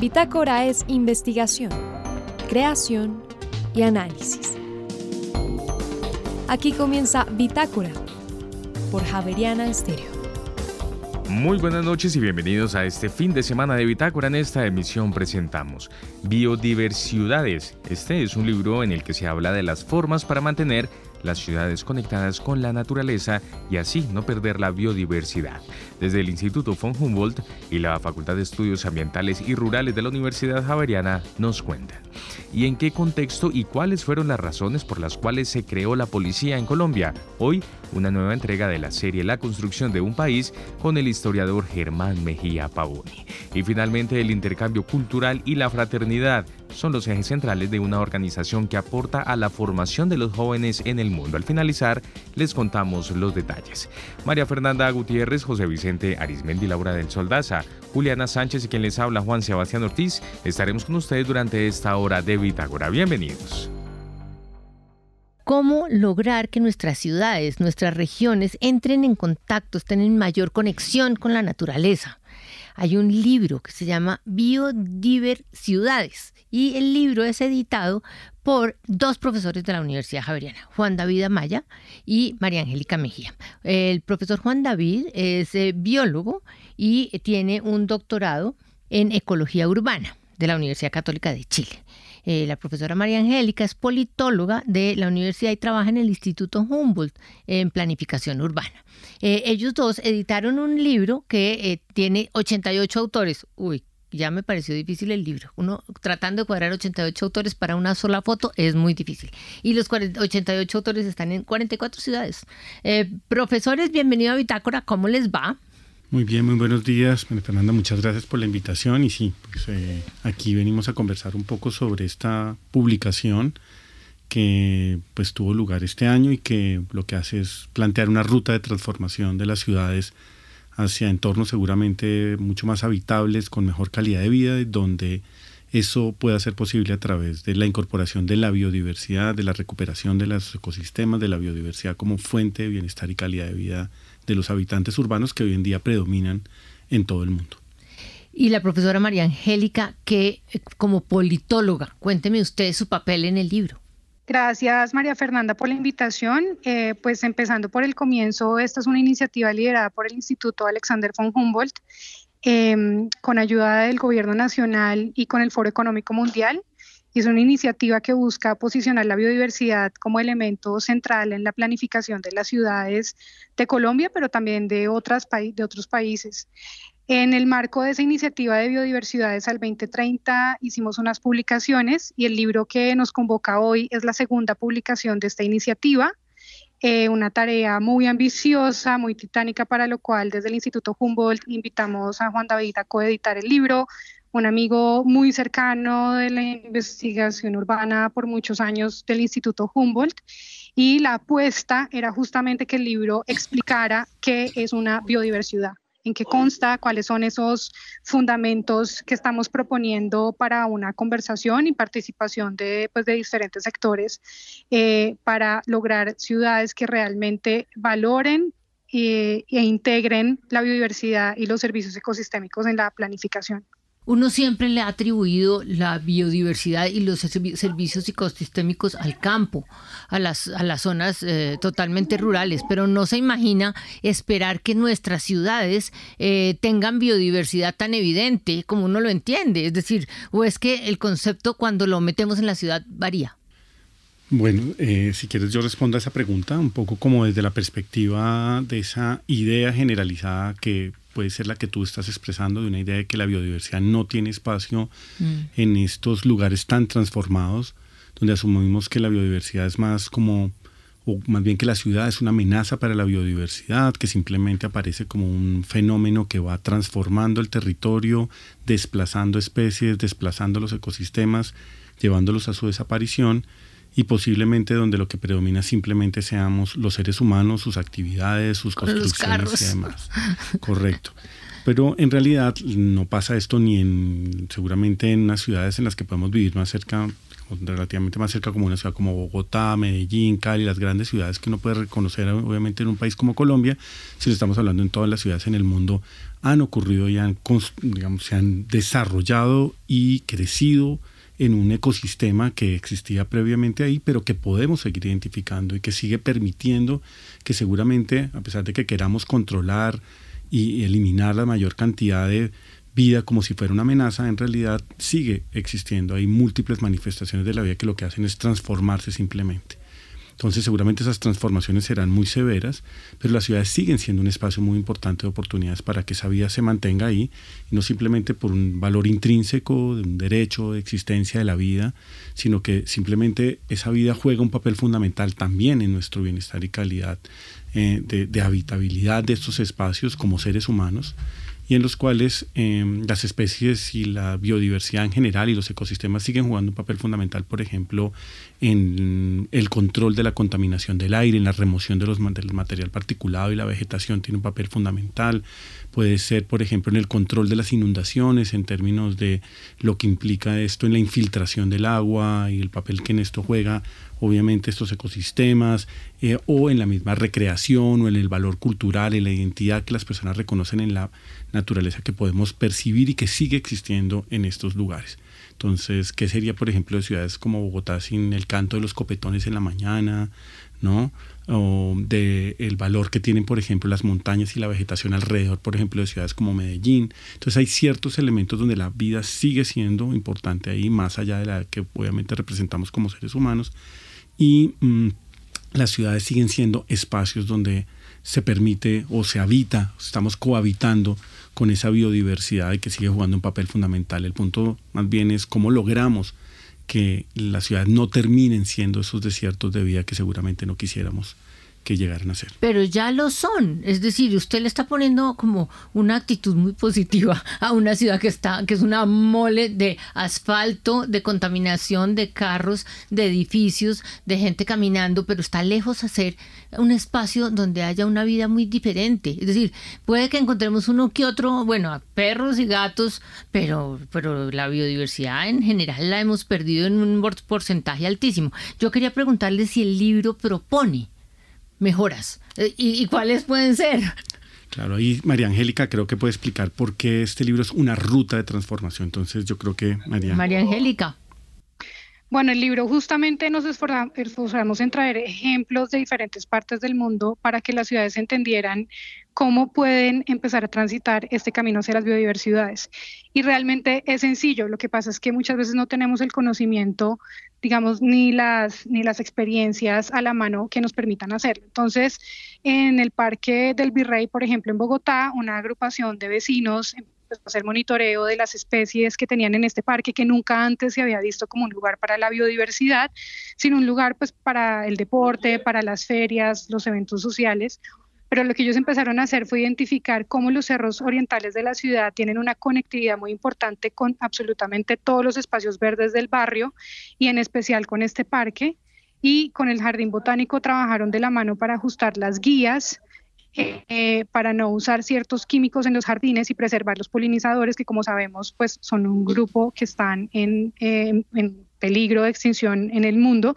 Bitácora es investigación, creación y análisis. Aquí comienza Bitácora por Javeriana Estéreo. Muy buenas noches y bienvenidos a este fin de semana de Bitácora. En esta emisión presentamos Biodiversidades. Este es un libro en el que se habla de las formas para mantener las ciudades conectadas con la naturaleza y así no perder la biodiversidad. Desde el Instituto von Humboldt y la Facultad de Estudios Ambientales y Rurales de la Universidad Javeriana nos cuentan. ¿Y en qué contexto y cuáles fueron las razones por las cuales se creó la policía en Colombia? Hoy, una nueva entrega de la serie La construcción de un país con el historiador Germán Mejía Pavoni. Y finalmente el intercambio cultural y la fraternidad son los ejes centrales de una organización que aporta a la formación de los jóvenes en el mundo. Al finalizar, les contamos los detalles. María Fernanda Gutiérrez, José Vicente Arismendi, Laura del Soldaza, Juliana Sánchez y quien les habla Juan Sebastián Ortiz, estaremos con ustedes durante esta hora de Bitágora. Bienvenidos cómo lograr que nuestras ciudades, nuestras regiones entren en contacto, estén en mayor conexión con la naturaleza. Hay un libro que se llama Biodiversidades y el libro es editado por dos profesores de la Universidad Javeriana, Juan David Amaya y María Angélica Mejía. El profesor Juan David es eh, biólogo y tiene un doctorado en ecología urbana de la Universidad Católica de Chile. Eh, la profesora María Angélica es politóloga de la universidad y trabaja en el Instituto Humboldt en planificación urbana. Eh, ellos dos editaron un libro que tiene 88 autores. Uy, ya me pareció difícil el libro. Uno tratando de cuadrar 88 autores para una sola foto es muy difícil. Y los 88 autores están en 44 ciudades. Eh, profesores, bienvenido a Bitácora. ¿Cómo les va? Muy bien, muy buenos días. Fernanda, muchas gracias por la invitación. Y sí, pues, eh, aquí venimos a conversar un poco sobre esta publicación que pues tuvo lugar este año y que lo que hace es plantear una ruta de transformación de las ciudades hacia entornos seguramente mucho más habitables, con mejor calidad de vida, donde eso pueda ser posible a través de la incorporación de la biodiversidad, de la recuperación de los ecosistemas, de la biodiversidad como fuente de bienestar y calidad de vida de los habitantes urbanos que hoy en día predominan en todo el mundo. Y la profesora María Angélica, que como politóloga, cuénteme usted su papel en el libro. Gracias, María Fernanda, por la invitación. Eh, pues empezando por el comienzo, esta es una iniciativa liderada por el Instituto Alexander von Humboldt, em, con ayuda del Gobierno Nacional y con el Foro Económico Mundial. Es una iniciativa que busca posicionar la biodiversidad como elemento central en la planificación de las ciudades de Colombia, pero también de, otras de otros países. En el marco de esa iniciativa de biodiversidades al 2030 hicimos unas publicaciones y el libro que nos convoca hoy es la segunda publicación de esta iniciativa. Eh, una tarea muy ambiciosa, muy titánica, para lo cual desde el Instituto Humboldt invitamos a Juan David a coeditar el libro, un amigo muy cercano de la investigación urbana por muchos años del Instituto Humboldt. Y la apuesta era justamente que el libro explicara qué es una biodiversidad en qué consta, cuáles son esos fundamentos que estamos proponiendo para una conversación y participación de, pues, de diferentes sectores eh, para lograr ciudades que realmente valoren eh, e integren la biodiversidad y los servicios ecosistémicos en la planificación uno siempre le ha atribuido la biodiversidad y los servicios ecosistémicos al campo, a las, a las zonas eh, totalmente rurales, pero no se imagina esperar que nuestras ciudades eh, tengan biodiversidad tan evidente como uno lo entiende. Es decir, o es que el concepto cuando lo metemos en la ciudad varía. Bueno, eh, si quieres yo respondo a esa pregunta un poco como desde la perspectiva de esa idea generalizada que puede ser la que tú estás expresando, de una idea de que la biodiversidad no tiene espacio mm. en estos lugares tan transformados, donde asumimos que la biodiversidad es más como, o más bien que la ciudad es una amenaza para la biodiversidad, que simplemente aparece como un fenómeno que va transformando el territorio, desplazando especies, desplazando los ecosistemas, llevándolos a su desaparición y posiblemente donde lo que predomina simplemente seamos los seres humanos, sus actividades, sus construcciones y demás. Correcto. Pero en realidad no pasa esto ni en, seguramente en las ciudades en las que podemos vivir más cerca relativamente más cerca como una ciudad como Bogotá, Medellín, Cali, las grandes ciudades que uno puede reconocer obviamente en un país como Colombia, si lo estamos hablando en todas las ciudades en el mundo, han ocurrido y han, digamos, se han desarrollado y crecido en un ecosistema que existía previamente ahí, pero que podemos seguir identificando y que sigue permitiendo que seguramente, a pesar de que queramos controlar y eliminar la mayor cantidad de vida como si fuera una amenaza, en realidad sigue existiendo. Hay múltiples manifestaciones de la vida que lo que hacen es transformarse simplemente. Entonces seguramente esas transformaciones serán muy severas, pero las ciudades siguen siendo un espacio muy importante de oportunidades para que esa vida se mantenga ahí, y no simplemente por un valor intrínseco, de un derecho de existencia de la vida, sino que simplemente esa vida juega un papel fundamental también en nuestro bienestar y calidad eh, de habitabilidad de estos espacios como seres humanos y en los cuales em, las especies y la biodiversidad en general y los ecosistemas siguen jugando un papel fundamental, por ejemplo, en el control de la contaminación del aire, en la remoción de los, del material particulado y la vegetación tiene un papel fundamental. Puede ser, por ejemplo, en el control de las inundaciones, en términos de lo que implica esto en la infiltración del agua y el papel que en esto juega obviamente estos ecosistemas, eh, o en la misma recreación o en el valor cultural, en la identidad que las personas reconocen en la naturaleza que podemos percibir y que sigue existiendo en estos lugares. Entonces, ¿qué sería, por ejemplo, de ciudades como Bogotá sin el canto de los copetones en la mañana, ¿no? O de el valor que tienen, por ejemplo, las montañas y la vegetación alrededor, por ejemplo, de ciudades como Medellín. Entonces hay ciertos elementos donde la vida sigue siendo importante ahí, más allá de la que obviamente representamos como seres humanos, y mm, las ciudades siguen siendo espacios donde se permite o se habita, estamos cohabitando con esa biodiversidad y que sigue jugando un papel fundamental. El punto más bien es cómo logramos que las ciudades no terminen siendo esos desiertos de vida que seguramente no quisiéramos que llegaran a ser. Pero ya lo son, es decir, usted le está poniendo como una actitud muy positiva a una ciudad que está, que es una mole de asfalto, de contaminación, de carros, de edificios, de gente caminando, pero está lejos de ser un espacio donde haya una vida muy diferente. Es decir, puede que encontremos uno que otro, bueno, perros y gatos, pero, pero la biodiversidad en general la hemos perdido en un porcentaje altísimo. Yo quería preguntarle si el libro propone mejoras. Eh, ¿Y, cuáles pueden ser? Claro, ahí María Angélica creo que puede explicar por qué este libro es una ruta de transformación. Entonces yo creo que María. María Angélica. Bueno, el libro justamente nos esforzamos en traer ejemplos de diferentes partes del mundo para que las ciudades entendieran cómo pueden empezar a transitar este camino hacia las biodiversidades. Y realmente es sencillo, lo que pasa es que muchas veces no tenemos el conocimiento, digamos, ni las, ni las experiencias a la mano que nos permitan hacerlo. Entonces, en el Parque del Virrey, por ejemplo, en Bogotá, una agrupación de vecinos hacer monitoreo de las especies que tenían en este parque que nunca antes se había visto como un lugar para la biodiversidad, sino un lugar pues para el deporte, para las ferias, los eventos sociales. Pero lo que ellos empezaron a hacer fue identificar cómo los cerros orientales de la ciudad tienen una conectividad muy importante con absolutamente todos los espacios verdes del barrio y en especial con este parque. Y con el Jardín Botánico trabajaron de la mano para ajustar las guías, eh, para no usar ciertos químicos en los jardines y preservar los polinizadores que como sabemos pues son un grupo que están en, en peligro de extinción en el mundo.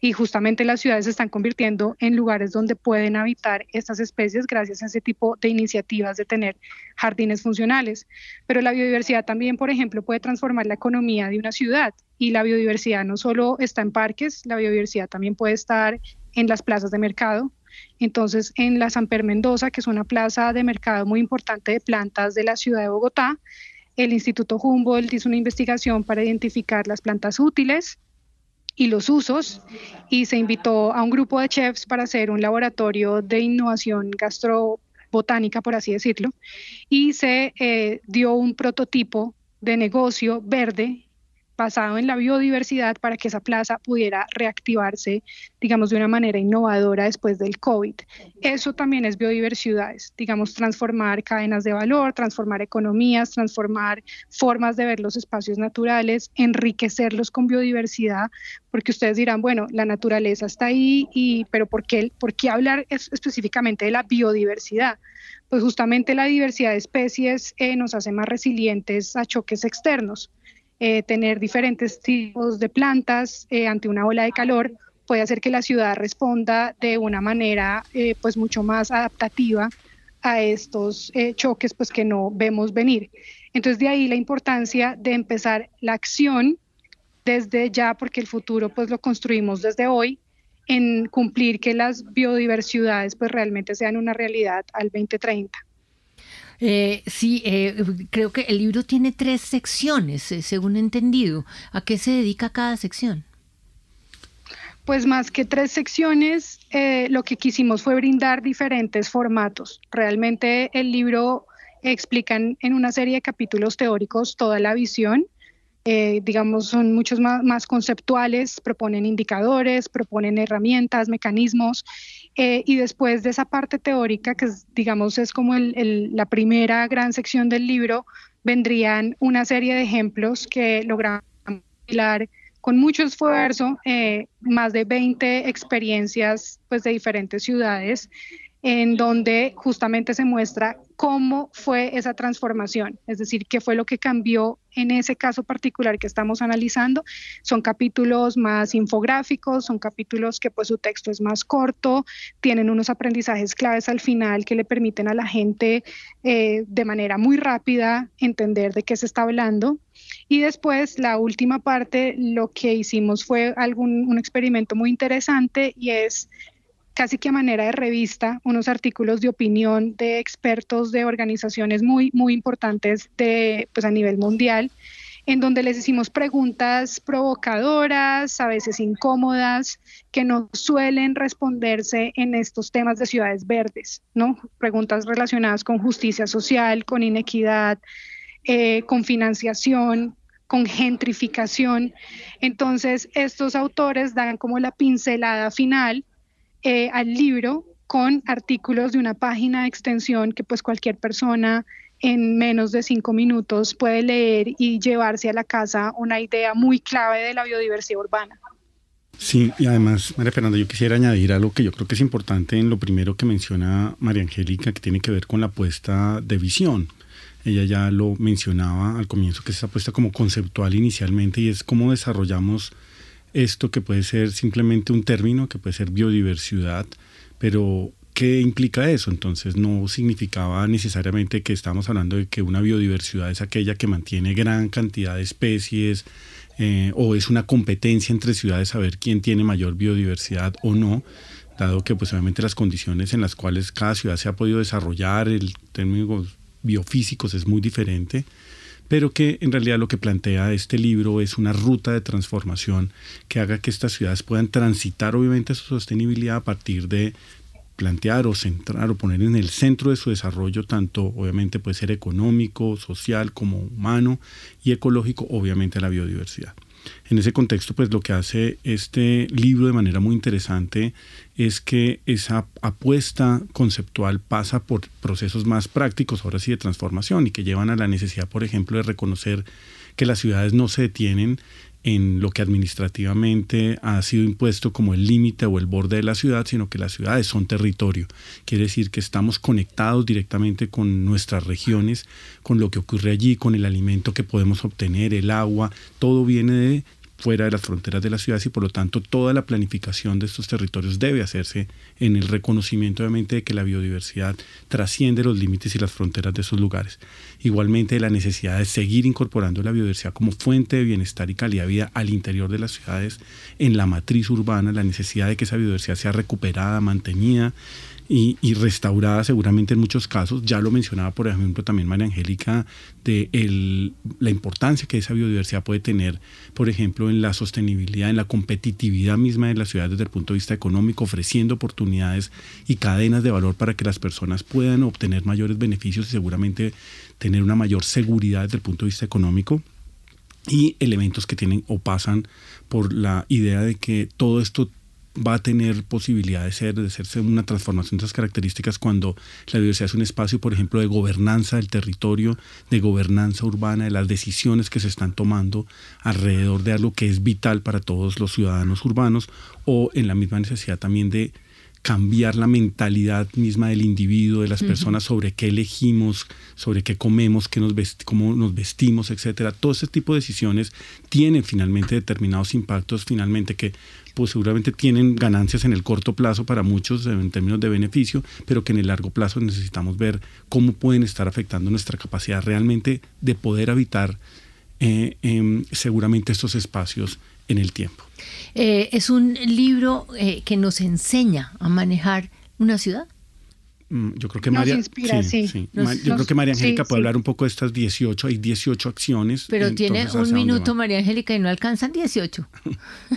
Y justamente las ciudades se están convirtiendo en lugares donde pueden habitar estas especies gracias a ese tipo de iniciativas de tener jardines funcionales. Pero la biodiversidad también, por ejemplo, puede transformar la economía de una ciudad. Y la biodiversidad no solo está en parques, la biodiversidad también puede estar en las plazas de mercado, entonces, en la San Per Mendoza, que es una plaza de mercado muy importante de plantas de la ciudad de Bogotá, el Instituto Humboldt hizo una investigación para identificar las plantas útiles y los usos y se invitó a un grupo de chefs para hacer un laboratorio de innovación gastrobotánica, por así decirlo, y se eh, dio un prototipo de negocio verde basado en la biodiversidad para que esa plaza pudiera reactivarse, digamos, de una manera innovadora después del COVID. Eso también es biodiversidades, digamos, transformar cadenas de valor, transformar economías, transformar formas de ver los espacios naturales, enriquecerlos con biodiversidad, porque ustedes dirán, bueno, la naturaleza está ahí, pero ¿por qué, por qué hablar específicamente de la biodiversidad? Pues justamente la diversidad de especies eh, nos hace más resilientes a choques externos eh, tener diferentes tipos de plantas eh, ante una ola de calor puede hacer que la ciudad responda de una manera eh, pues mucho más adaptativa a estos choques pues que no vemos venir. Entonces de ahí la importancia de empezar la acción desde ya porque el futuro pues lo construimos desde hoy en cumplir que las biodiversidades pues realmente sean una realidad al 2030. Eh, sí, eh, creo que el libro tiene tres secciones, eh, según he entendido. ¿A qué se dedica cada sección? Pues más que tres secciones, lo que quisimos fue brindar diferentes formatos. Realmente el libro explica en una serie de capítulos teóricos toda la visión digamos, son muchos más, conceptuales, proponen indicadores, proponen herramientas, mecanismos, eh, y después de esa parte teórica, que digamos es como la primera gran sección del libro, vendrían una serie de ejemplos que logramos compilar con mucho esfuerzo, eh, más de 20 experiencias pues, de diferentes ciudades en donde justamente se muestra cómo fue esa transformación, es decir, qué fue lo que cambió en ese caso particular que estamos analizando. Son capítulos más infográficos, son capítulos que pues su texto es más corto, tienen unos aprendizajes claves al final que le permiten a la gente eh, de manera muy rápida entender de qué se está hablando. Y después, la última parte, lo que hicimos fue algún, un experimento muy interesante y es casi que a manera de revista, unos artículos de opinión de expertos de organizaciones muy, muy importantes de, pues a nivel mundial, en donde les hicimos preguntas provocadoras, a veces incómodas, que no suelen responderse en estos temas de ciudades verdes, ¿no? Preguntas relacionadas con justicia social, con inequidad, eh, con financiación, con gentrificación. Entonces, estos autores dan como la pincelada final eh, al libro con artículos de una página de extensión que pues cualquier persona en menos de cinco minutos puede leer y llevarse a la casa una idea muy clave de la biodiversidad urbana. Sí, y además, María Fernanda, yo quisiera añadir algo que yo creo que es importante en lo primero que menciona María Angélica, que tiene que ver con la apuesta de visión. Ella ya lo mencionaba al comienzo, que es esa apuesta como conceptual inicialmente y es cómo desarrollamos esto que puede ser simplemente un término, que puede ser biodiversidad, pero ¿qué implica eso? Entonces no significaba necesariamente que estamos hablando de que una biodiversidad es aquella que mantiene gran cantidad de especies eh, o es una competencia entre ciudades saber quién tiene mayor biodiversidad o no, dado que pues obviamente las condiciones en las cuales cada ciudad se ha podido desarrollar, el términos biofísicos es muy diferente pero que en realidad lo que plantea este libro es una ruta de transformación que haga que estas ciudades puedan transitar obviamente su sostenibilidad a partir de plantear o centrar o poner en el centro de su desarrollo tanto obviamente puede ser económico, social como humano y ecológico, obviamente la biodiversidad. En ese contexto, pues lo que hace este libro de manera muy interesante es que esa apuesta conceptual pasa por procesos más prácticos, ahora sí, de transformación y que llevan a la necesidad, por ejemplo, de reconocer que las ciudades no se detienen en lo que administrativamente ha sido impuesto como el límite o el borde de la ciudad, sino que las ciudades son territorio. Quiere decir que estamos conectados directamente con nuestras regiones, con lo que ocurre allí, con el alimento que podemos obtener, el agua, todo viene de fuera de las fronteras de las ciudades y por lo tanto toda la planificación de estos territorios debe hacerse en el reconocimiento obviamente de que la biodiversidad trasciende los límites y las fronteras de esos lugares. Igualmente la necesidad de seguir incorporando la biodiversidad como fuente de bienestar y calidad de vida al interior de las ciudades, en la matriz urbana, la necesidad de que esa biodiversidad sea recuperada, mantenida, y, restaurada seguramente en muchos casos. Ya lo mencionaba, por ejemplo, también María Angélica, de el, la importancia que esa biodiversidad puede tener, por ejemplo, en la sostenibilidad, en la competitividad misma de la ciudad desde el punto de vista económico, ofreciendo oportunidades y cadenas de valor para que las personas puedan obtener mayores beneficios y seguramente tener una mayor seguridad desde el punto de vista económico y elementos que tienen o pasan por la idea de que todo esto va a tener posibilidad de ser, de hacerse una transformación de esas características cuando la diversidad es un espacio, por ejemplo, de gobernanza del territorio, de gobernanza urbana, de las decisiones que se están tomando alrededor de algo que es vital para todos los ciudadanos urbanos o en la misma necesidad también de cambiar la mentalidad misma del individuo, de las personas sobre qué elegimos, sobre qué comemos, qué nos cómo nos vestimos, etcétera. Todo ese tipo de decisiones tienen finalmente determinados impactos, finalmente que pues seguramente tienen ganancias en el corto plazo para muchos en términos de beneficio, pero que en el largo plazo necesitamos ver cómo pueden estar afectando nuestra capacidad realmente de poder habitar eh, em, seguramente estos espacios en el tiempo. Eh, es un libro eh, que nos enseña a manejar una ciudad. Mm, yo creo que María, yo creo que María Angélica puede hablar un poco de estas 18, hay 18 acciones. Pero tiene un minuto María Angélica y no alcanzan 18.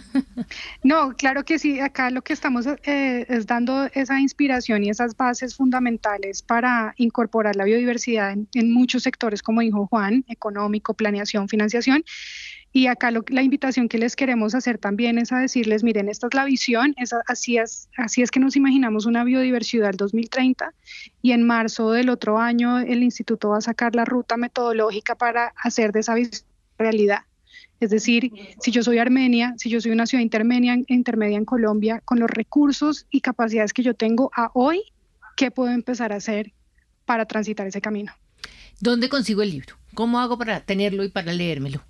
no, claro que sí, acá lo que estamos eh, es dando esa inspiración y esas bases fundamentales para incorporar la biodiversidad en muchos sectores, como dijo Juan, económico, planeación, financiación y acá la invitación que les queremos hacer también es a decirles, miren, esta es la visión, así, es, así es que nos imaginamos una biodiversidad del 2030 y en marzo del otro año el instituto va a sacar la ruta metodológica para hacer de esa visión realidad. Es decir, si yo soy Armenia, si yo soy una ciudad intermedia, intermedia en Colombia, con los recursos y capacidades que yo tengo a hoy, ¿qué puedo empezar a hacer para transitar ese camino? ¿Dónde consigo el libro? ¿Cómo hago para tenerlo y para leérmelo?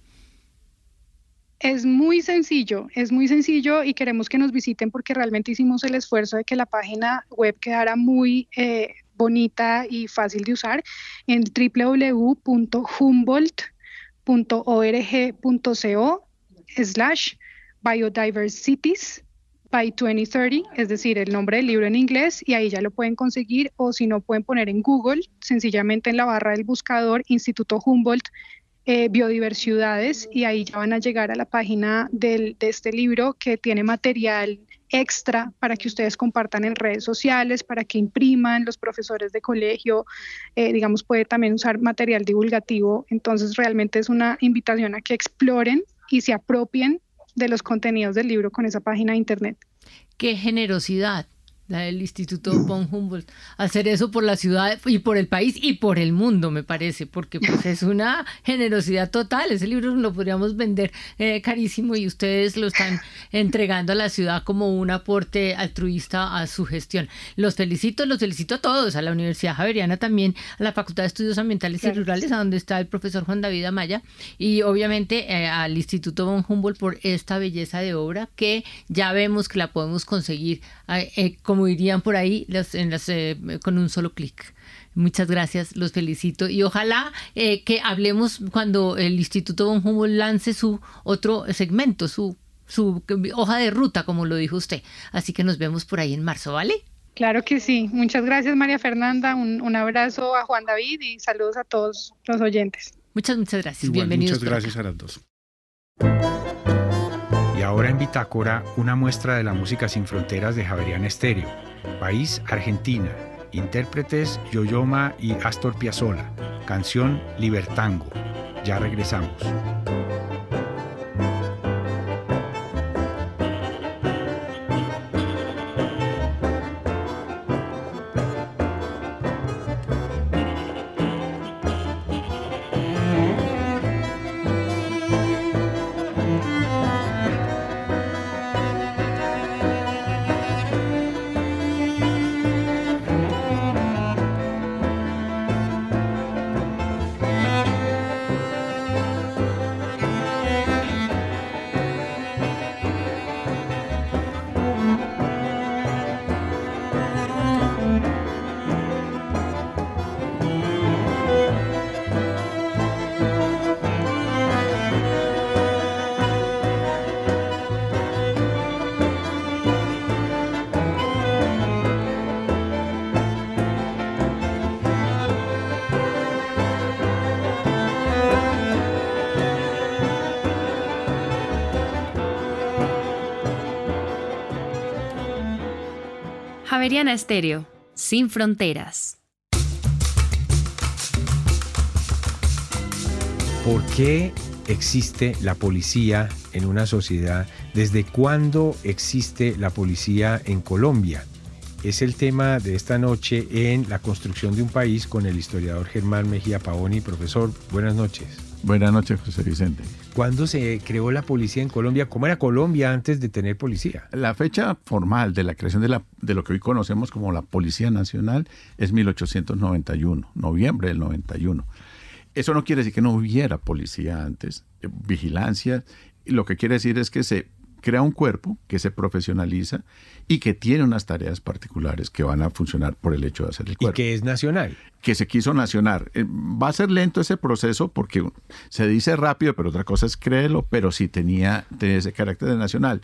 Es muy sencillo, es muy sencillo y queremos que nos visiten porque realmente hicimos el esfuerzo de que la página web quedara muy eh, bonita y fácil de usar en www.humboldt.org.co slash biodiversities by 2030, es decir, el nombre del libro en inglés y ahí ya lo pueden conseguir o si no pueden poner en Google, sencillamente en la barra del buscador Instituto Humboldt eh, biodiversidades y ahí ya van a llegar a la página de este libro que tiene material extra para que ustedes compartan en redes sociales, para que impriman los profesores de colegio, eh, digamos, puede también usar material divulgativo. Entonces, realmente es una invitación a que exploren y se apropien de los contenidos del libro con esa página de internet. Qué generosidad la del Instituto von Humboldt, hacer eso por la ciudad y por el país y por el mundo, me parece, porque pues es una generosidad total. Ese libro lo podríamos vender eh, carísimo y ustedes lo están entregando a la ciudad como un aporte altruista a su gestión. Los felicito, los felicito a todos, a la Universidad Javeriana también, a la Facultad de Estudios Ambientales y Rurales, a donde está el profesor Juan David Amaya, y obviamente eh, al Instituto von Humboldt por esta belleza de obra que ya vemos que la podemos conseguir eh, como irían por ahí en eh, con un solo clic. Muchas gracias, los felicito y ojalá eh, que hablemos cuando el Instituto Von Humboldt lance su otro segmento, su, su hoja de ruta, como lo dijo usted. Así que nos vemos por ahí en marzo, ¿vale? Claro que sí. Muchas gracias, María Fernanda. Un, abrazo a Juan David y saludos a todos los oyentes. Muchas, muchas gracias. Bienvenidos. Muchas gracias a las dos. Y ahora en Bitácora, una muestra de la música sin fronteras de Javerian Estéreo. País Argentina. Intérpretes Yoyoma y Astor Piazzolla. Canción Libertango. Ya regresamos. Javeriana Estéreo, sin fronteras. ¿Por qué existe la policía en una sociedad? ¿Desde cuándo existe la policía en Colombia? Es el tema de esta noche en La construcción de un país con el historiador Germán Mejía Paoni. Profesor, buenas noches. Buenas noches, José Vicente. ¿Cuándo se creó la policía en Colombia? ¿Cómo era Colombia antes de tener policía? La fecha formal de la creación de, la, de lo que hoy conocemos como la Policía Nacional es 1891, noviembre del 91. Eso no quiere decir que no hubiera policía antes, eh, vigilancia. Lo que quiere decir es que se crea un cuerpo que se profesionaliza y que tiene unas tareas particulares que van a funcionar por el hecho de hacer el cuerpo. Y que es nacional. Que se quiso nacional. Eh, va a ser lento ese proceso porque se dice rápido, pero otra cosa es créelo, pero sí tenía, tenía ese carácter de nacional.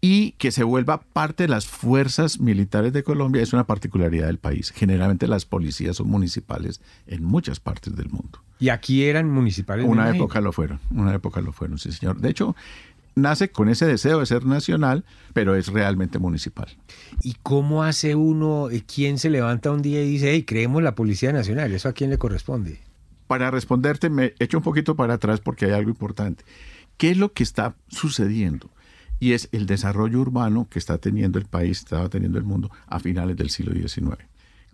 Y que se vuelva parte de las fuerzas militares de Colombia es una particularidad del país. Generalmente las policías son municipales en muchas partes del mundo. ¿Y aquí eran municipales? Una época lo fueron, una época lo fueron, sí señor. De hecho, nace con ese deseo de ser nacional, pero es realmente municipal. ¿Y cómo hace uno, eh, quién se levanta un día y dice, hey, creemos la Policía Nacional? ¿Eso a quién le corresponde? Para responderte, me echo un poquito para atrás porque hay algo importante. ¿Qué es lo que está sucediendo? Y es el desarrollo urbano que está teniendo el país, estaba teniendo el mundo a finales del siglo XIX.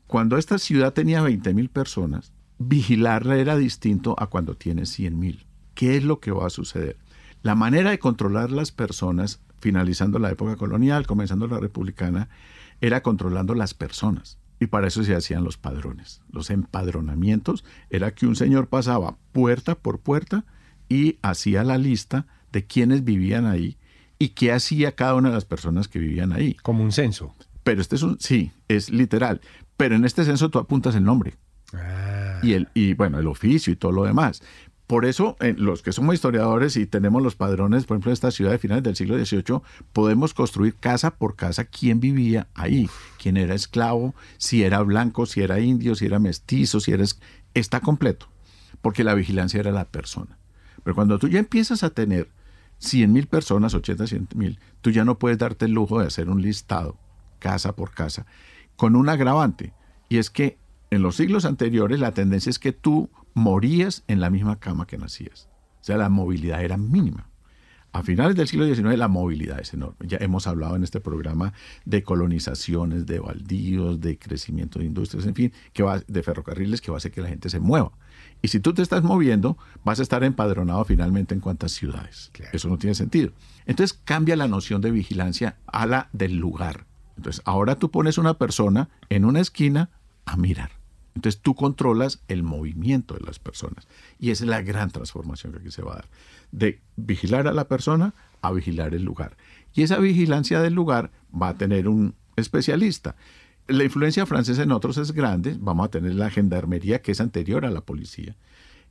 Cuando esta ciudad tenía 20 mil personas, vigilarla era distinto a cuando tiene 100 mil. ¿Qué es lo que va a suceder? La manera de controlar las personas, finalizando la época colonial, comenzando la republicana, era controlando las personas. Y para eso se hacían los padrones. Los empadronamientos era que un señor pasaba puerta por puerta y hacía la lista de quienes vivían ahí y qué hacía cada una de las personas que vivían ahí. Como un censo. Pero este es un, sí, es literal. Pero en este censo tú apuntas el nombre. Ah. Y, el, y bueno, el oficio y todo lo demás. Por eso, los que somos historiadores y tenemos los padrones, por ejemplo, de esta ciudad de finales del siglo XVIII, podemos construir casa por casa quién vivía ahí, quién era esclavo, si era blanco, si era indio, si era mestizo, si era... Está completo, porque la vigilancia era la persona. Pero cuando tú ya empiezas a tener 100 mil personas, 80, 100 mil, tú ya no puedes darte el lujo de hacer un listado, casa por casa, con un agravante, y es que en los siglos anteriores la tendencia es que tú morías en la misma cama que nacías. O sea, la movilidad era mínima. A finales del siglo XIX la movilidad es enorme. Ya hemos hablado en este programa de colonizaciones, de baldíos, de crecimiento de industrias, en fin, que va, de ferrocarriles que va a hacer que la gente se mueva. Y si tú te estás moviendo, vas a estar empadronado finalmente en cuántas ciudades. Eso no tiene sentido. Entonces cambia la noción de vigilancia a la del lugar. Entonces ahora tú pones una persona en una esquina a mirar. Entonces tú controlas el movimiento de las personas. Y esa es la gran transformación que aquí se va a dar. De vigilar a la persona a vigilar el lugar. Y esa vigilancia del lugar va a tener un especialista. La influencia francesa en otros es grande. Vamos a tener la gendarmería, que es anterior a la policía,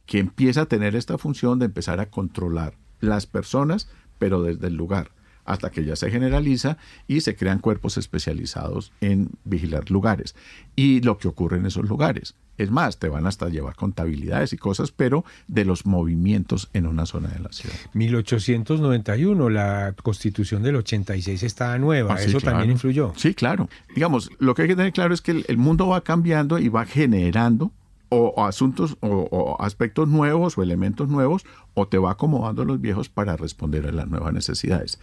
que empieza a tener esta función de empezar a controlar las personas, pero desde el lugar hasta que ya se generaliza y se crean cuerpos especializados en vigilar lugares. Y lo que ocurre en esos lugares. Es más, te van hasta llevar contabilidades y cosas, pero de los movimientos en una zona de la ciudad. 1891, la constitución del 86 estaba nueva, ah, eso también influyó. Sí, claro. Digamos, lo que hay que tener claro es que el, mundo va cambiando y va generando o, asuntos o, aspectos nuevos o elementos nuevos o te va acomodando los viejos para responder a las nuevas necesidades.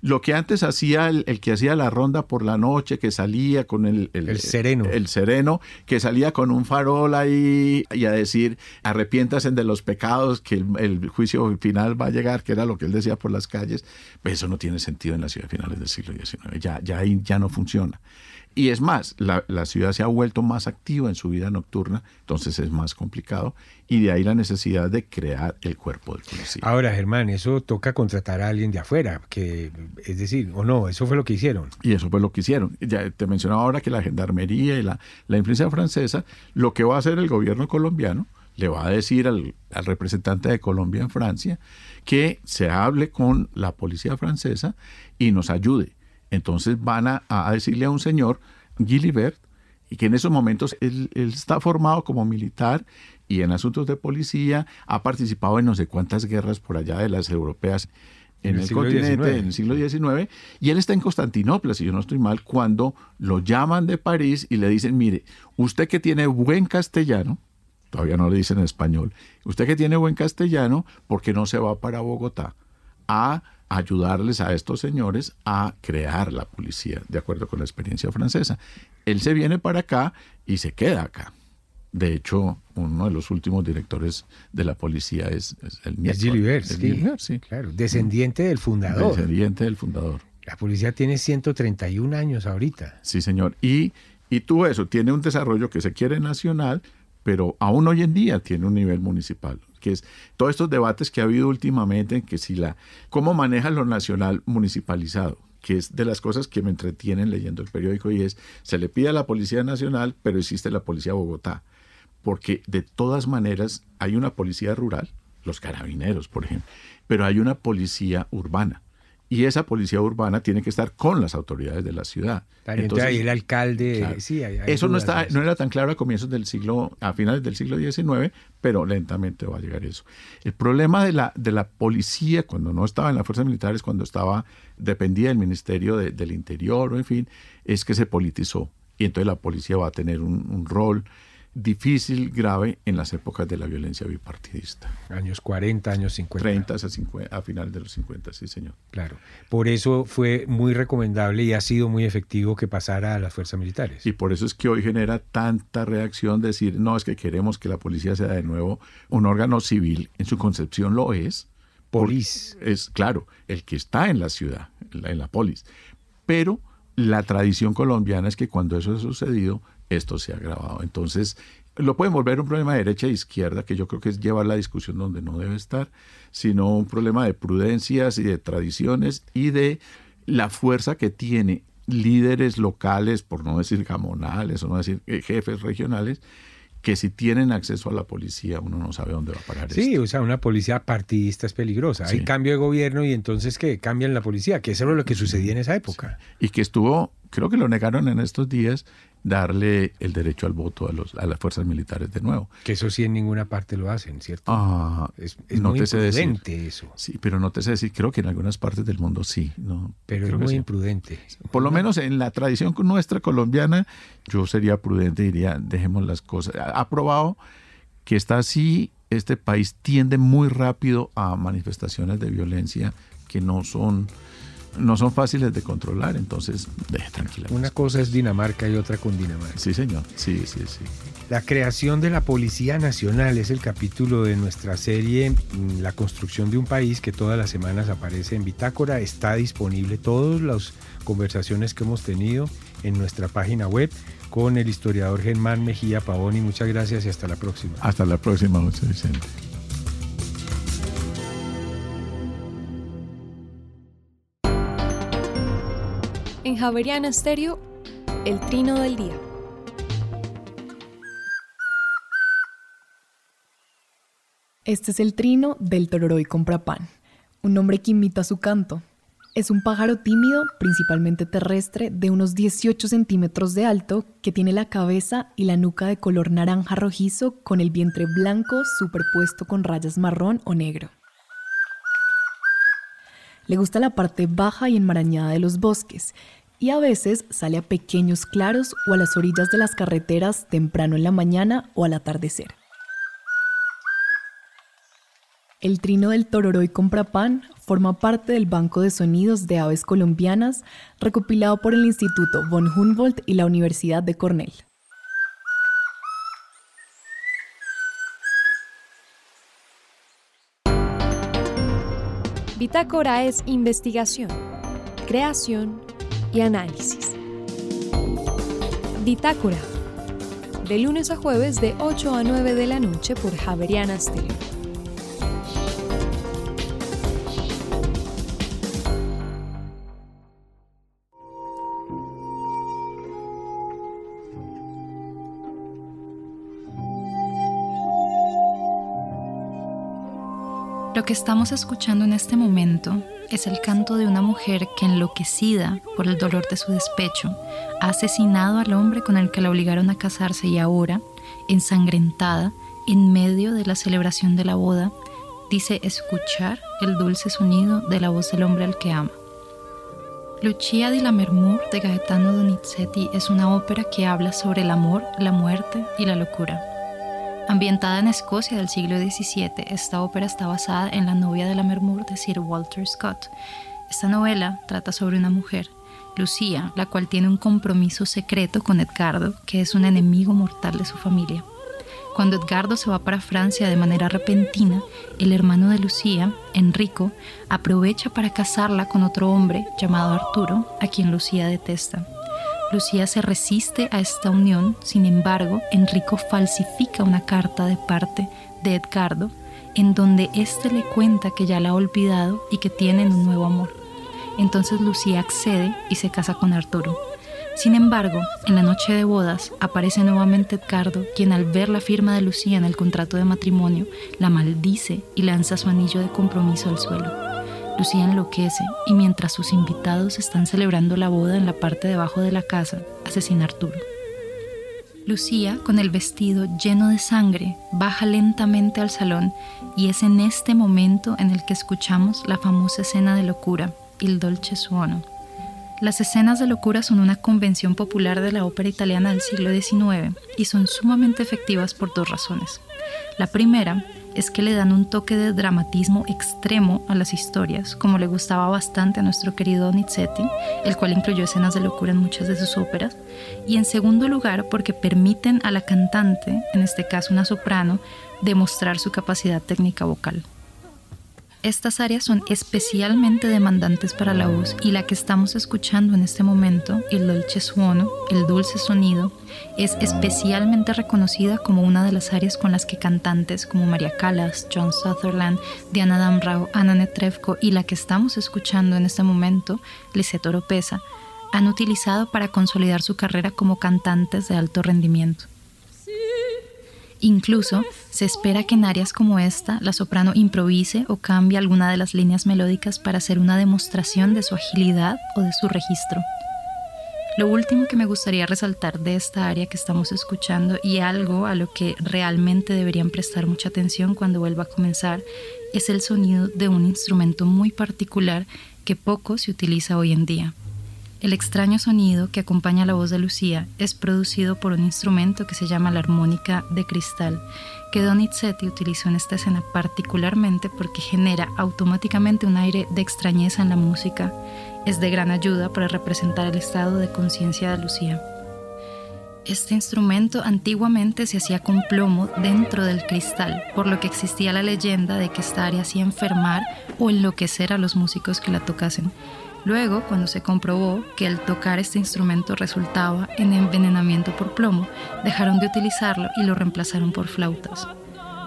Lo que antes hacía el, que hacía la ronda por la noche, que salía con el, el, sereno. El sereno, que salía con un farol ahí y a decir, arrepiéntase de los pecados, que el, juicio final va a llegar, que era lo que él decía por las calles. Pues eso no tiene sentido en la ciudad finales del siglo XIX. Ya, ya ahí ya no funciona. Y es más, la, ciudad se ha vuelto más activa en su vida nocturna, entonces es más complicado y de ahí la necesidad de crear el cuerpo Ahora, Germán, eso toca contratar a alguien de afuera, que es decir, o no, eso fue lo que hicieron. Y eso fue lo que hicieron. Ya te mencionaba ahora que la gendarmería y la, la influencia francesa, lo que va a hacer el gobierno colombiano, le va a decir al, al, representante de Colombia en Francia que se hable con la policía francesa y nos ayude. Entonces van a, decirle a un señor, Gilibert, y que en esos momentos él, está formado como militar y en asuntos de policía, ha participado en no sé cuántas guerras por allá de las europeas en, el, continente en el siglo XIX, y él está en Constantinopla, si yo no estoy mal, cuando lo llaman de París y le dicen, mire, usted que tiene buen castellano, todavía no le dicen en español, usted que tiene buen castellano, ¿por qué no se va para Bogotá a ayudarles a estos señores a crear la policía, de acuerdo con la experiencia francesa. Él se viene para acá y se queda acá. De hecho, uno de los últimos directores de la policía es, el nieto. Es Gilbert, sí, claro, descendiente del fundador. Descendiente del fundador. La policía tiene 131 años ahorita. Sí, señor. Y, y tú eso, tiene un desarrollo que se quiere nacional, pero aún hoy en día tiene un nivel municipal, que es todos estos debates que ha habido últimamente, que si la, cómo maneja lo nacional municipalizado, que es de las cosas que me entretienen leyendo el periódico y es, se le pide a la Policía Nacional, pero existe la Policía Bogotá, porque de todas maneras hay una policía rural, los carabineros, por ejemplo, pero hay una policía urbana y esa policía urbana tiene que estar con las autoridades de la ciudad. Entonces, ahí el alcalde, eso no está, no era tan claro a comienzos del siglo, a finales del siglo XIX, pero lentamente va a llegar eso. El problema de la, de la policía cuando no estaba en las fuerzas militares, cuando estaba dependía del Ministerio del Interior o en fin, es que se politizó y entonces la policía va a tener un, un rol difícil, grave en las épocas de la violencia bipartidista. Años 40, años 50. 30 a, a finales de los 50, sí, señor. Claro. Por eso fue muy recomendable y ha sido muy efectivo que pasara a las fuerzas militares. Y por eso es que hoy genera tanta reacción decir, no, es que queremos que la policía sea de nuevo un órgano civil. En su concepción lo es. Polis. Es, claro, el que está en la ciudad, en la, en la polis. Pero la tradición colombiana es que cuando eso ha sucedido, esto se ha agravado. Entonces, lo pueden volver un problema de derecha e izquierda, que yo creo que es llevar la discusión donde no debe estar, sino un problema de prudencias y de tradiciones y de la fuerza que tiene líderes locales, por no decir gamonales o no decir eh, jefes regionales, que si tienen acceso a la policía uno no sabe dónde va a parar. Sí, o sea, una policía partidista es peligrosa. Hay cambio de gobierno y entonces que cambian la policía, que eso era lo que sucedía en esa época. Y que estuvo, creo que lo negaron en estos días, darle el derecho al voto a, los, a las fuerzas militares de nuevo. Que eso sí en ninguna parte lo hacen, ¿cierto? Ah, es, no muy imprudente eso. Sí, pero no te sé decir, creo que en algunas partes del mundo sí. ¿no? Pero es muy imprudente. Por lo menos en la tradición nuestra colombiana, yo sería prudente y diría, dejemos las cosas. Ha probado que está así, este país tiende muy rápido a manifestaciones de violencia que no son no son fáciles de controlar, entonces deje tranquila. Una cosa es Dinamarca y otra con Dinamarca. Sí, señor. Sí, sí, sí. La creación de la Policía Nacional es el capítulo de nuestra serie La construcción de un país que todas las semanas aparece en Bitácora. Está disponible todas las conversaciones que hemos tenido en nuestra página web con el historiador Germán Mejía Pavoni. Muchas gracias y hasta la próxima. Hasta la próxima, José Vicente. En Javeriana Estéreo, el trino del día. Este es el trino del Tororoy Comprapán, un nombre que imita su canto. Es un pájaro tímido, principalmente terrestre, de unos 18 centímetros de alto, que tiene la cabeza y la nuca de color naranja rojizo con el vientre blanco superpuesto con rayas marrón o negro. Le gusta la parte baja y enmarañada de los bosques y a veces sale a pequeños claros o a las orillas de las carreteras temprano en la mañana o al atardecer. El trino del Tororoy Comprapán forma parte del Banco de Sonidos de Aves Colombianas recopilado por el Instituto von Humboldt y la Universidad de Cornell. Bitácora es investigación, creación y análisis. Bitácora, de lunes a jueves de 8 a 9 de la noche por Javeriana Stereo. Lo que estamos escuchando en este momento es el canto de una mujer que enloquecida por el dolor de su despecho ha asesinado al hombre con el que la obligaron a casarse y ahora, ensangrentada, en medio de la celebración de la boda, dice escuchar el dulce sonido de la voz del hombre al que ama. Lucia di Lammermoor de Gaetano Donizetti es una ópera que habla sobre el amor, la muerte y la locura. Ambientada en Escocia del siglo XVII, esta ópera está basada en La novia de la Mermur de Sir Walter Scott. Esta novela trata sobre una mujer, Lucía, la cual tiene un compromiso secreto con Edgardo, que es un enemigo mortal de su familia. Cuando Edgardo se va para Francia de manera repentina, el hermano de Lucía, Enrico, aprovecha para casarla con otro hombre llamado Arturo, a quien Lucía detesta. Lucía se resiste a esta unión, sin embargo, Enrico falsifica una carta de parte de Edgardo en donde éste le cuenta que ya la ha olvidado y que tienen un nuevo amor. Entonces Lucía accede y se casa con Arturo. Sin embargo, en la noche de bodas aparece nuevamente Edgardo, quien al ver la firma de Lucía en el contrato de matrimonio, la maldice y lanza su anillo de compromiso al suelo. Lucía enloquece y mientras sus invitados están celebrando la boda en la parte de abajo de la casa, asesina a Arturo. Lucía, con el vestido lleno de sangre, baja lentamente al salón y es en este momento en el que escuchamos la famosa escena de locura, Il Dolce Suono. Las escenas de locura son una convención popular de la ópera italiana del siglo XIX y son sumamente efectivas por dos razones. La primera es que le dan un toque de dramatismo extremo a las historias, como le gustaba bastante a nuestro querido Donizetti, el cual incluyó escenas de locura en muchas de sus óperas, y en segundo lugar porque permiten a la cantante, en este caso una soprano, demostrar su capacidad técnica vocal. Estas áreas son especialmente demandantes para la voz y la que estamos escuchando en este momento, el dolce suono, el dulce sonido, es especialmente reconocida como una de las áreas con las que cantantes como María Callas, John Sutherland, Diana Damrau, Anna Netrebko y la que estamos escuchando en este momento, Lisette Oropesa, han utilizado para consolidar su carrera como cantantes de alto rendimiento. Incluso se espera que en áreas como esta la soprano improvise o cambie alguna de las líneas melódicas para hacer una demostración de su agilidad o de su registro. Lo último que me gustaría resaltar de esta área que estamos escuchando y algo a lo que realmente deberían prestar mucha atención cuando vuelva a comenzar es el sonido de un instrumento muy particular que poco se utiliza hoy en día. El extraño sonido que acompaña la voz de Lucía es producido por un instrumento que se llama la armónica de cristal, que Donizetti utilizó en esta escena particularmente porque genera automáticamente un aire de extrañeza en la música. Es de gran ayuda para representar el estado de conciencia de Lucía. Este instrumento antiguamente se hacía con plomo dentro del cristal, por lo que existía la leyenda de que esta área hacía enfermar o enloquecer a los músicos que la tocasen. Luego, cuando se comprobó que el tocar este instrumento resultaba en envenenamiento por plomo, dejaron de utilizarlo y lo reemplazaron por flautas.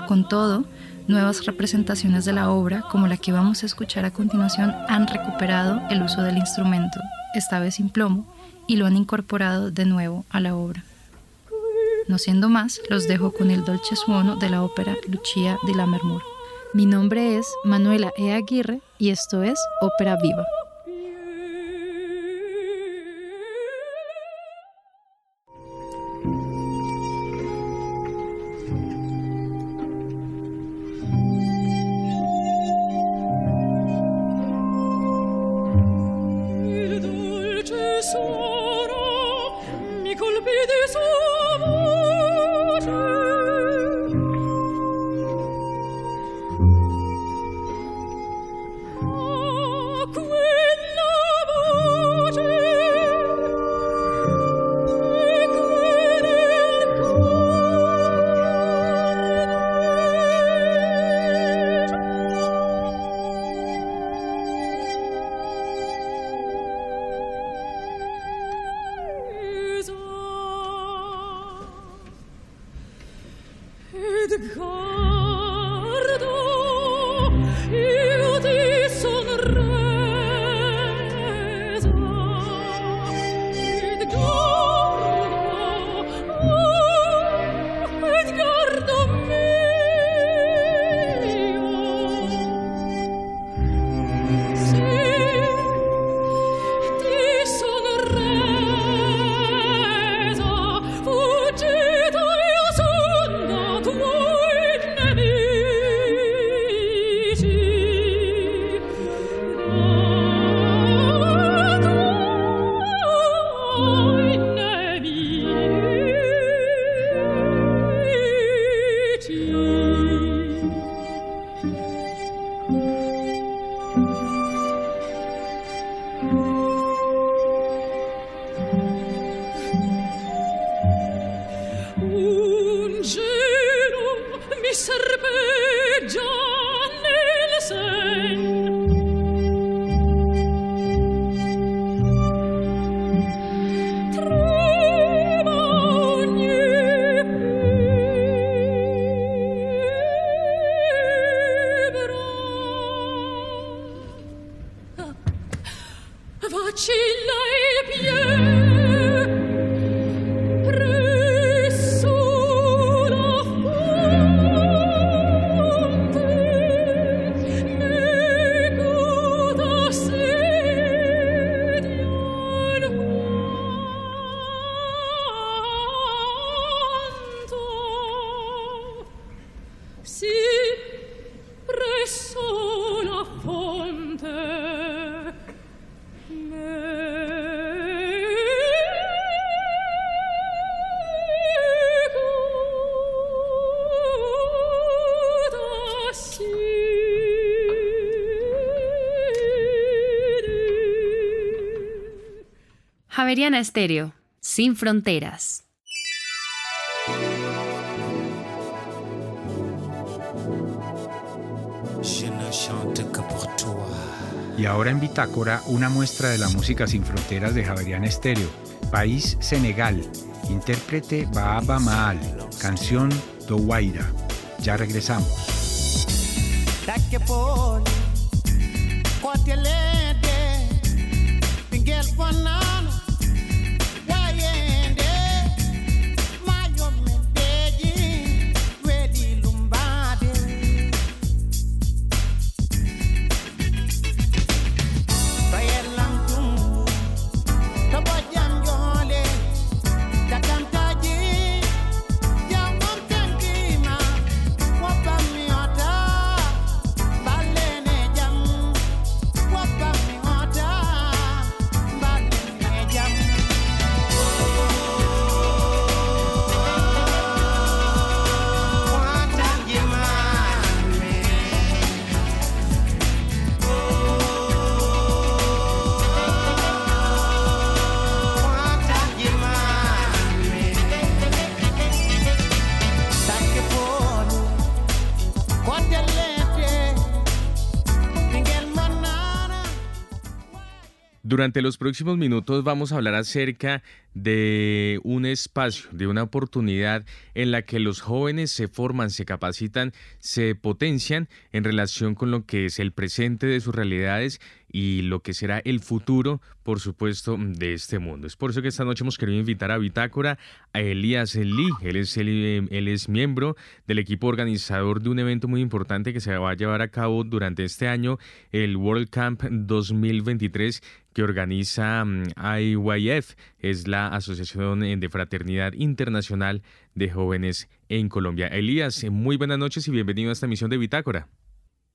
Con todo, nuevas representaciones de la obra, como la que vamos a escuchar a continuación, han recuperado el uso del instrumento, esta vez sin plomo, y lo han incorporado de nuevo a la obra. No siendo más, los dejo con el dolce suono de la ópera Lucia di Lammermoor. Mi nombre es Manuela E. Aguirre y esto es Ópera Viva. Javeriana Estéreo, sin fronteras. Y ahora en Bitácora, una muestra de la música sin fronteras de Javeriana Estéreo. País Senegal. Intérprete Baaba Maal. Canción Dowaira. Ya regresamos. Durante los próximos minutos vamos a hablar acerca de un espacio, de una oportunidad en la que los jóvenes se forman, se capacitan, se potencian en relación con lo que es el presente de sus realidades y lo que será el futuro, por supuesto, de este mundo. Es por eso que esta noche hemos querido invitar a Bitácora a Elías Lee. Él es, él es miembro del equipo organizador de un evento muy importante que se va a llevar a cabo durante este año, el World Camp 2023 que organiza mm, IYF, es la Asociación de Fraternidad Internacional de Jóvenes en Colombia. Elías, muy buenas noches y bienvenido a esta emisión de Bitácora.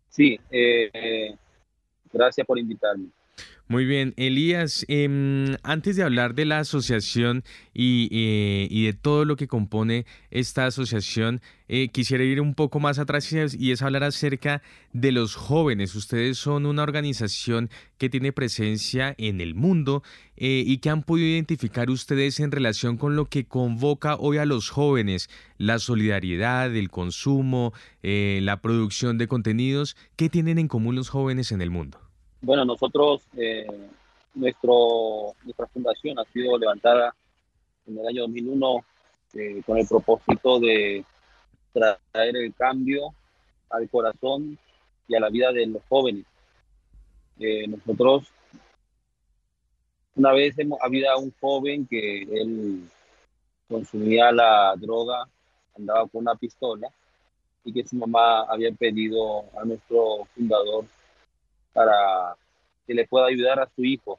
Sí, eh, gracias por invitarme. Muy bien, Elías, em, antes de hablar de la asociación y, eh, y, de todo lo que compone esta asociación, eh, quisiera ir un poco más atrás y es hablar acerca de los jóvenes. Ustedes son una organización que tiene presencia en el mundo eh, y que han podido identificar ustedes en relación con lo que convoca hoy a los jóvenes, la solidaridad, el consumo, la producción de contenidos. ¿Qué tienen en común los jóvenes en el mundo? Bueno, nosotros, eh, nuestro, nuestra fundación ha sido levantada en el año 2001 eh, con el propósito de traer el cambio al corazón y a la vida de los jóvenes. Eh, nosotros, una vez hemos, había un joven que él consumía la droga, andaba con una pistola y que su mamá había pedido a nuestro fundador para que le pueda ayudar a su hijo.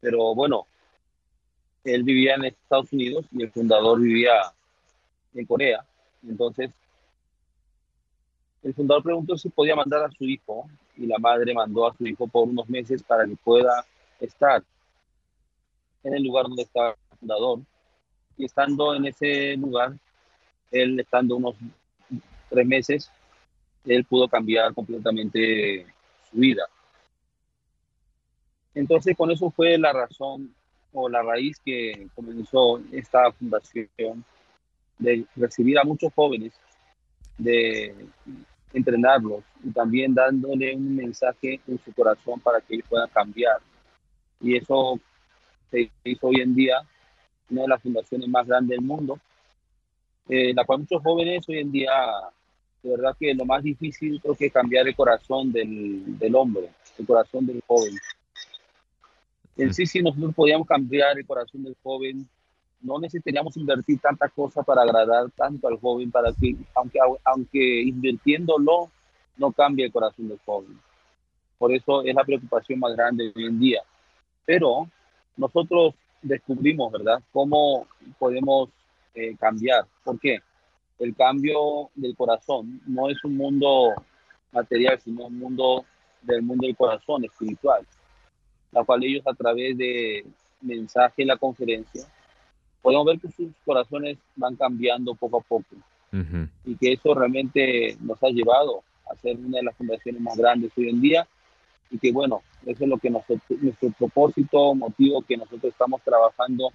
Pero bueno, él vivía en Estados Unidos y el fundador vivía en Corea. Entonces, el fundador preguntó si podía mandar a su hijo y la madre mandó a su hijo por unos meses para que pueda estar en el lugar donde estaba el fundador. Y estando en ese lugar, él estando unos tres meses, él pudo cambiar completamente su vida. Entonces, con eso fue la razón o la raíz que comenzó esta fundación de recibir a muchos jóvenes, de entrenarlos y también dándole un mensaje en su corazón para que ellos puedan cambiar. Y eso se hizo hoy en día una de las fundaciones más grandes del mundo, eh, la cual muchos jóvenes hoy en día de verdad que lo más difícil creo que cambiar el corazón del, del hombre, el corazón del joven. En sí, si nosotros podíamos cambiar el corazón del joven, no necesitaríamos invertir tanta cosa para agradar tanto al joven, para que, aunque, aunque invirtiéndolo, no cambie el corazón del joven. Por eso es la preocupación más grande hoy en día. Pero nosotros descubrimos, ¿verdad?, cómo podemos eh, cambiar. ¿Por qué? El cambio del corazón no es un mundo material, sino un mundo del mundo del corazón espiritual, la cual ellos a través de mensaje en la conferencia podemos ver que sus corazones van cambiando poco a poco y que eso realmente nos ha llevado a ser una de las fundaciones más grandes hoy en día y que bueno, eso es lo que nuestro propósito, motivo que nosotros estamos trabajando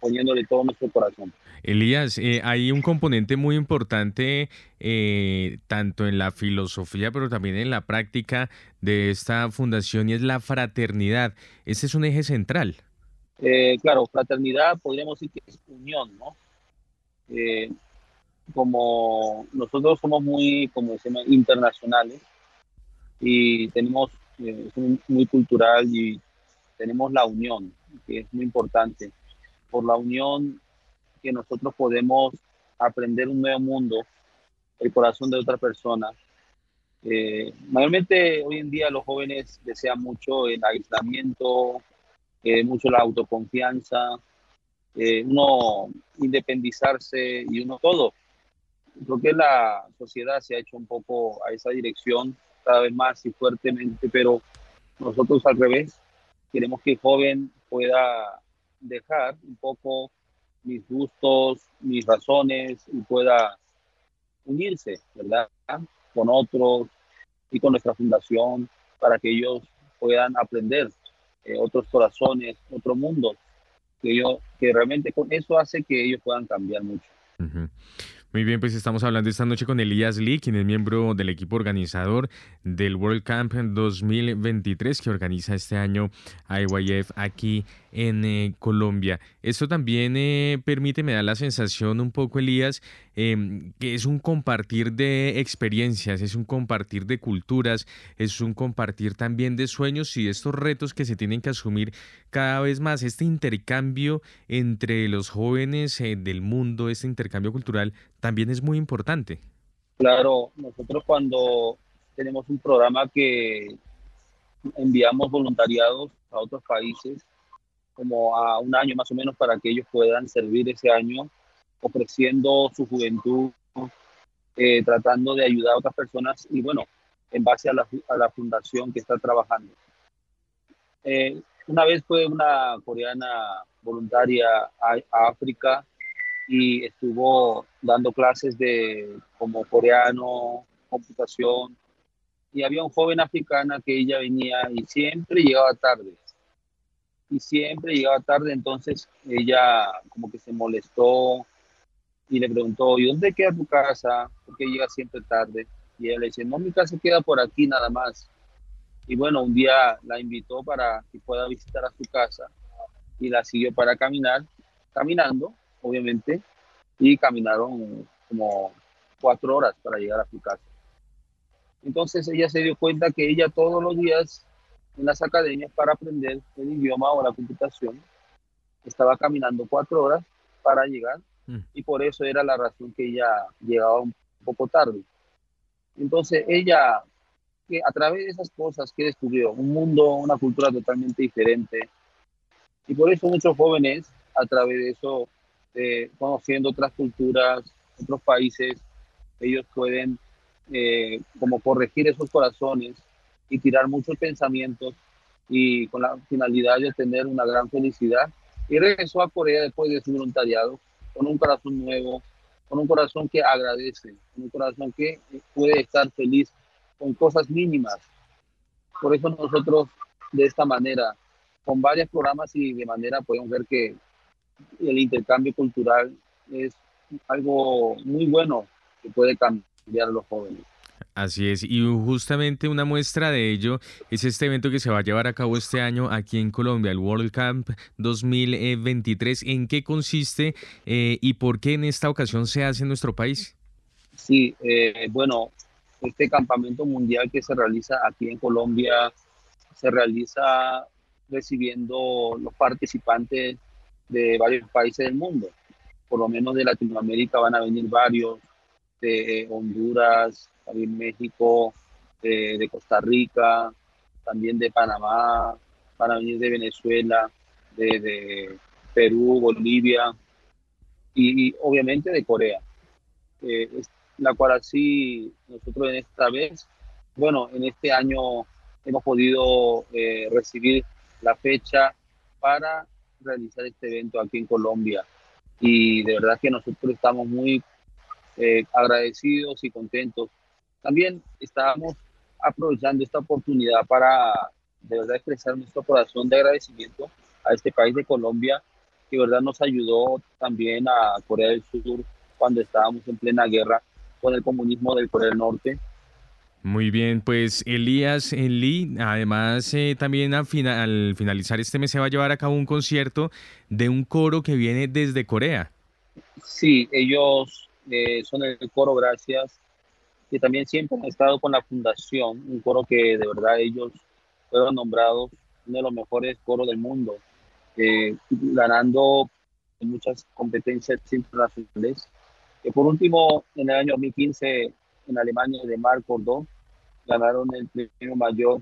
poniéndole todo nuestro corazón. Elías, eh, hay un componente muy importante eh, tanto en la filosofía pero también en la práctica de esta fundación y es la fraternidad. Ese es un eje central. Eh, claro, fraternidad podríamos decir que es unión, ¿no? como nosotros somos muy, como llama, internacionales y tenemos, es muy cultural y tenemos la unión, que es muy importante por la unión que nosotros podemos aprender un nuevo mundo, el corazón de otra persona. Eh, mayormente hoy en día los jóvenes desean mucho el aislamiento, eh, mucho la autoconfianza, eh, uno independizarse y uno todo. Creo que la sociedad se ha hecho un poco a esa dirección cada vez más y fuertemente, pero nosotros al revés queremos que el joven pueda dejar un poco mis gustos, mis razones y pueda unirse, ¿verdad? Con otros y con nuestra fundación para que ellos puedan aprender eh, otros corazones, otro mundo, que yo, que realmente con eso hace que ellos puedan cambiar mucho. Muy bien, pues estamos hablando esta noche con Elías Lee, quien es miembro del equipo organizador del World Camp 2023 que organiza este año IYF aquí en eh, Colombia. Esto también eh, permite, me da la sensación un poco, Elías, em, que es un compartir de experiencias, es un compartir de culturas, es un compartir también de sueños y de estos retos que se tienen que asumir cada vez más. Este intercambio entre los jóvenes eh, del mundo, este intercambio cultural, también es muy importante. Claro, nosotros cuando tenemos un programa que enviamos voluntariados a otros países, como a un año más o menos para que ellos puedan servir ese año ofreciendo su juventud, eh, tratando de ayudar a otras personas y bueno, en base a la, a la fundación que está trabajando. Eh, una vez fue una coreana voluntaria a, África y estuvo dando clases de como coreano, computación, y había un joven africana que ella venía y siempre llegaba tarde y siempre llegaba tarde, entonces ella como que se molestó y le preguntó, ¿y dónde queda tu casa? Porque llega siempre tarde. Y ella le dice, no, mi casa queda por aquí nada más. Y bueno, un día la invitó para que pueda visitar a su casa y la siguió para caminar, caminando, obviamente, y caminaron como cuatro horas para llegar a su casa. Entonces ella se dio cuenta que ella todos los días en las academias para aprender el idioma o la computación. Estaba caminando cuatro horas para llegar mm. y por eso era la razón que ella llegaba un poco tarde. Entonces ella, que a través de esas cosas que descubrió, un mundo, una cultura totalmente diferente, y por eso muchos jóvenes, a través de eso, eh, conociendo otras culturas, otros países, ellos pueden eh, como corregir esos corazones y tirar muchos pensamientos y con la finalidad de tener una gran felicidad. Y regresó a Corea después de su voluntariado con un corazón nuevo, con un corazón que agradece, con un corazón que puede estar feliz con cosas mínimas. Por eso nosotros de esta manera, con varios programas y de manera podemos ver que el intercambio cultural es algo muy bueno que puede cambiar a los jóvenes. Así es, y justamente una muestra de ello es este evento que se va a llevar a cabo este año aquí en Colombia, el World Camp 2023. ¿En qué consiste eh, y por qué en esta ocasión se hace en nuestro país? Sí, eh, bueno, este campamento mundial que se realiza aquí en Colombia se realiza recibiendo los participantes de varios países del mundo. Por lo menos de Latinoamérica van a venir varios, de Honduras, también México, de, Costa Rica, también de Panamá, venir de Venezuela, de, Perú, Bolivia y, obviamente de Corea. Eh, la cual así nosotros en esta vez, bueno, en este año hemos podido eh, recibir la fecha para realizar este evento aquí en Colombia. Y de verdad que nosotros estamos muy eh, agradecidos y contentos. También estábamos aprovechando esta oportunidad para de verdad expresar nuestro corazón de agradecimiento a este país de Colombia, que de verdad nos ayudó también a Corea del Sur cuando estábamos en plena guerra con el comunismo del Corea del Norte. Muy bien, pues Elías Lee, además eh, también al, al finalizar este mes se va a llevar a cabo un concierto de un coro que viene desde Corea. Sí, ellos eh, son el coro Gracias, que también siempre han estado con la fundación, un coro que de verdad ellos fueron nombrados uno de los mejores coros del mundo, eh, ganando muchas competencias internacionales. Que por último, en el año 2015, en Alemania, de Marc Cordón, ganaron el premio mayor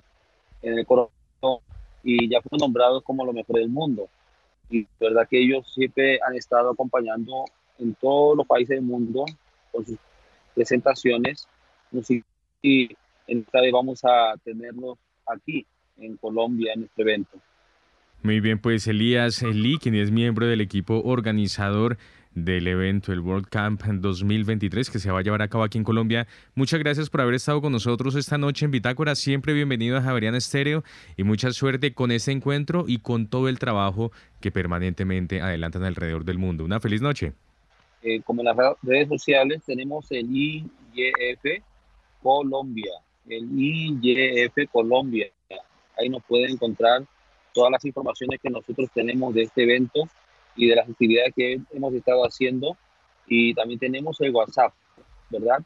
en el coro y ya fueron nombrados como lo mejor del mundo. Y verdad que ellos siempre han estado acompañando en todos los países del mundo con sus presentaciones. Y en esta vez vamos a tenerlos aquí en Colombia en este evento. Muy bien, pues Elías Lee, quien es miembro del equipo organizador del evento, el World Camp 2023, que se va a llevar a cabo aquí en Colombia. Muchas gracias por haber estado con nosotros esta noche en Bitácora. Siempre bienvenido a Javeriana Estéreo y mucha suerte con este encuentro y con todo el trabajo que permanentemente adelantan alrededor del mundo. Una feliz noche. Eh, como en las redes sociales tenemos el IYF Colombia, el IYF Colombia. Ahí nos pueden encontrar todas las informaciones que nosotros tenemos de este evento y de las actividades que hemos estado haciendo. Y también tenemos el WhatsApp, ¿verdad?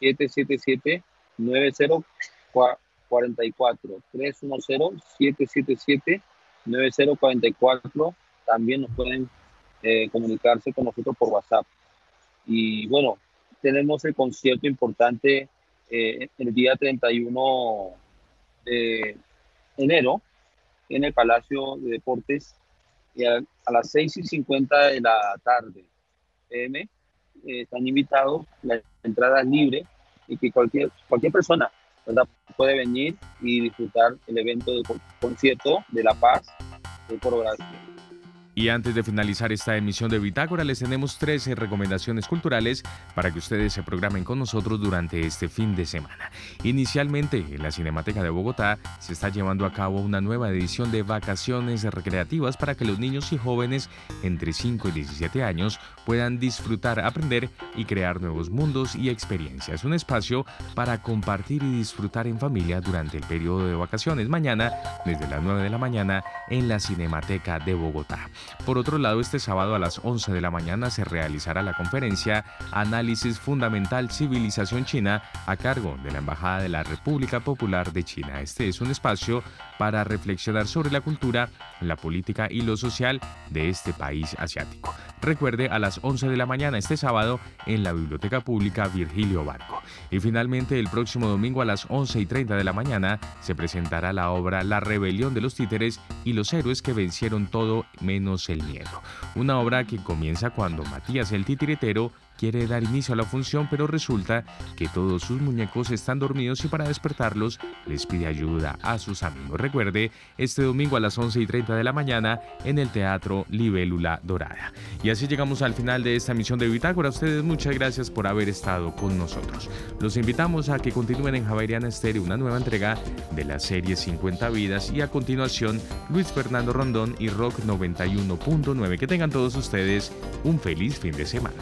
310-777-9044. 310-777-9044. También nos pueden eh, comunicarse con nosotros por WhatsApp. Y bueno, tenemos el concierto importante eh, el día 31 de enero en el Palacio de Deportes a, las 6 y 50 de la tarde PM, eh, están invitados, la entrada es libre y que cualquier, cualquier persona puede venir y disfrutar el evento de concierto de La Paz del Gracia. Y antes de finalizar esta emisión de Bitácora, les tenemos 13 recomendaciones culturales para que ustedes se programen con nosotros durante este fin de semana. Inicialmente, en la Cinemateca de Bogotá se está llevando a cabo una nueva edición de vacaciones recreativas para que los niños y jóvenes entre 5 y 17 años puedan disfrutar, aprender y crear nuevos mundos y experiencias. Un espacio para compartir y disfrutar en familia durante el periodo de vacaciones mañana desde las 9 de la mañana en la Cinemateca de Bogotá. Por otro lado, este sábado a las 11 de la mañana se realizará la conferencia Análisis Fundamental Civilización China a cargo de la Embajada de la República Popular de China. Este es un espacio para reflexionar sobre la cultura, la política y lo social de este país asiático. Recuerde a las 11 de la mañana este sábado en la Biblioteca Pública Virgilio Barco. Y finalmente el próximo domingo a las 11 y 30 de la mañana se presentará la obra La rebelión de los títeres y los héroes que vencieron todo menos el miedo. Una obra que comienza cuando Matías el titiritero quiere dar inicio a la función, pero resulta que todos sus muñecos están dormidos y para despertarlos les pide ayuda a sus amigos. Recuerde, este domingo a las 11 y 30 de la mañana en el Teatro Libélula Dorada. Y así llegamos al final de esta emisión de Bitácora. Ustedes muchas gracias por haber estado con nosotros. Los invitamos a que continúen en Javeriana Estéreo una nueva entrega de la serie 50 vidas y a continuación Luis Fernando Rondón y Rock 91.9. Que tengan todos ustedes un feliz fin de semana.